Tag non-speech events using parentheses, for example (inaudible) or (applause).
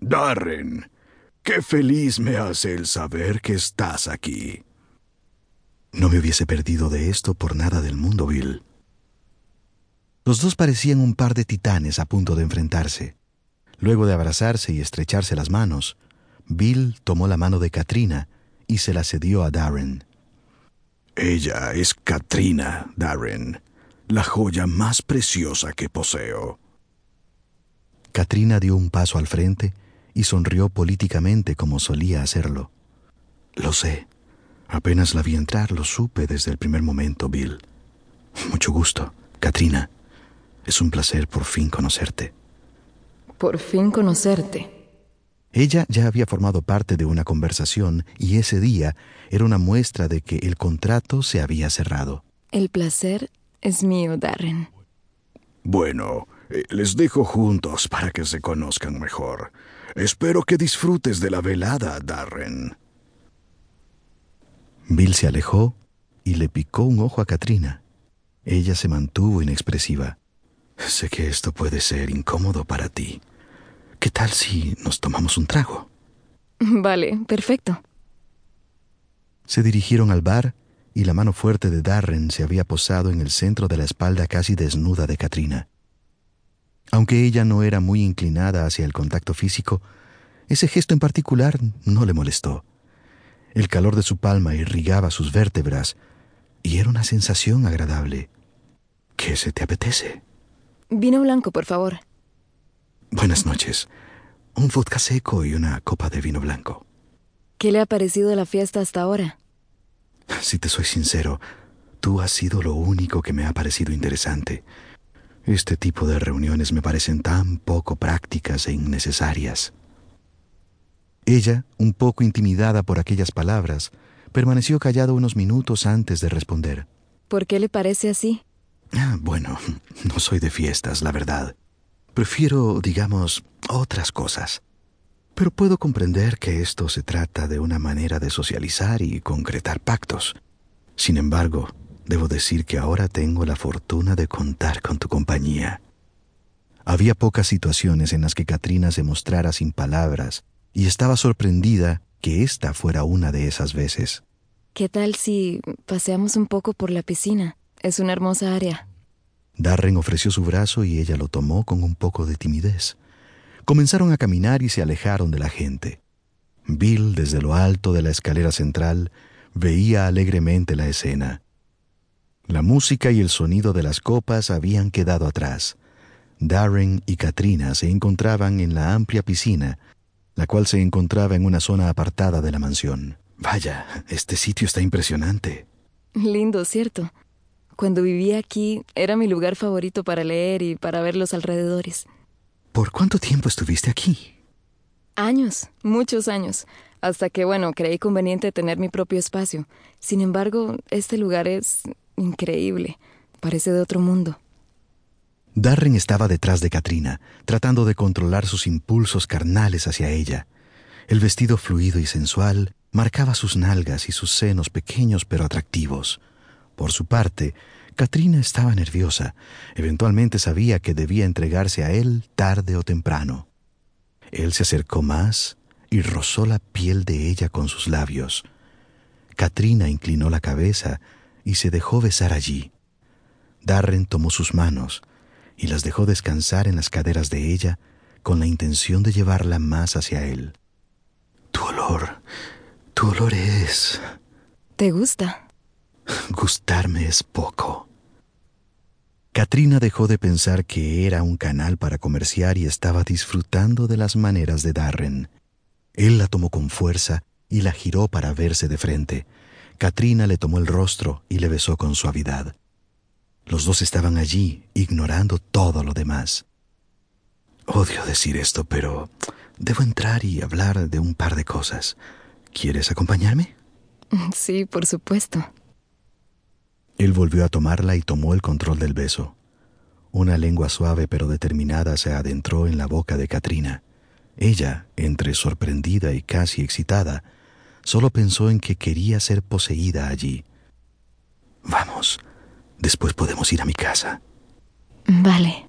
Darren, qué feliz me hace el saber que estás aquí. No me hubiese perdido de esto por nada del mundo, Bill. Los dos parecían un par de titanes a punto de enfrentarse. Luego de abrazarse y estrecharse las manos, Bill tomó la mano de Katrina y se la cedió a Darren. Ella es Katrina, Darren, la joya más preciosa que poseo. Katrina dio un paso al frente y sonrió políticamente como solía hacerlo. Lo sé. Apenas la vi entrar, lo supe desde el primer momento, Bill. Mucho gusto, Katrina. Es un placer por fin conocerte. Por fin conocerte. Ella ya había formado parte de una conversación y ese día era una muestra de que el contrato se había cerrado. El placer es mío, Darren. Bueno, les dejo juntos para que se conozcan mejor. Espero que disfrutes de la velada, Darren. Bill se alejó y le picó un ojo a Katrina. Ella se mantuvo inexpresiva. Sé que esto puede ser incómodo para ti. ¿Qué tal si nos tomamos un trago? Vale, perfecto. Se dirigieron al bar y la mano fuerte de Darren se había posado en el centro de la espalda casi desnuda de Katrina. Aunque ella no era muy inclinada hacia el contacto físico, ese gesto en particular no le molestó. El calor de su palma irrigaba sus vértebras y era una sensación agradable. ¿Qué se te apetece? Vino blanco, por favor. Buenas noches. Un vodka seco y una copa de vino blanco. ¿Qué le ha parecido la fiesta hasta ahora? Si te soy sincero, tú has sido lo único que me ha parecido interesante. Este tipo de reuniones me parecen tan poco prácticas e innecesarias. Ella, un poco intimidada por aquellas palabras, permaneció callada unos minutos antes de responder. ¿Por qué le parece así? Ah, bueno, (laughs) no soy de fiestas, la verdad. Prefiero, digamos, otras cosas. Pero puedo comprender que esto se trata de una manera de socializar y concretar pactos. Sin embargo, debo decir que ahora tengo la fortuna de contar con tu compañía. Había pocas situaciones en las que Katrina se mostrara sin palabras y estaba sorprendida que esta fuera una de esas veces. ¿Qué tal si paseamos un poco por la piscina? Es una hermosa área. Darren ofreció su brazo y ella lo tomó con un poco de timidez. Comenzaron a caminar y se alejaron de la gente. Bill, desde lo alto de la escalera central, veía alegremente la escena. La música y el sonido de las copas habían quedado atrás. Darren y Katrina se encontraban en la amplia piscina, la cual se encontraba en una zona apartada de la mansión. Vaya, este sitio está impresionante. Lindo, ¿cierto? Cuando vivía aquí era mi lugar favorito para leer y para ver los alrededores. ¿Por cuánto tiempo estuviste aquí? Años, muchos años, hasta que, bueno, creí conveniente tener mi propio espacio. Sin embargo, este lugar es increíble, parece de otro mundo. Darren estaba detrás de Katrina, tratando de controlar sus impulsos carnales hacia ella. El vestido fluido y sensual marcaba sus nalgas y sus senos pequeños pero atractivos. Por su parte, Katrina estaba nerviosa. Eventualmente sabía que debía entregarse a él tarde o temprano. Él se acercó más y rozó la piel de ella con sus labios. Katrina inclinó la cabeza y se dejó besar allí. Darren tomó sus manos y las dejó descansar en las caderas de ella con la intención de llevarla más hacia él. Tu olor, tu olor es... ¿Te gusta? Gustarme es poco. Katrina dejó de pensar que era un canal para comerciar y estaba disfrutando de las maneras de Darren. Él la tomó con fuerza y la giró para verse de frente. Katrina le tomó el rostro y le besó con suavidad. Los dos estaban allí, ignorando todo lo demás. Odio decir esto, pero debo entrar y hablar de un par de cosas. ¿Quieres acompañarme? (laughs) Sí, por supuesto. Él volvió a tomarla y tomó el control del beso. Una lengua suave pero determinada se adentró en la boca de Katrina. Ella, entre sorprendida y casi excitada, solo pensó en que quería ser poseída allí. Vamos, después podemos ir a mi casa. Vale.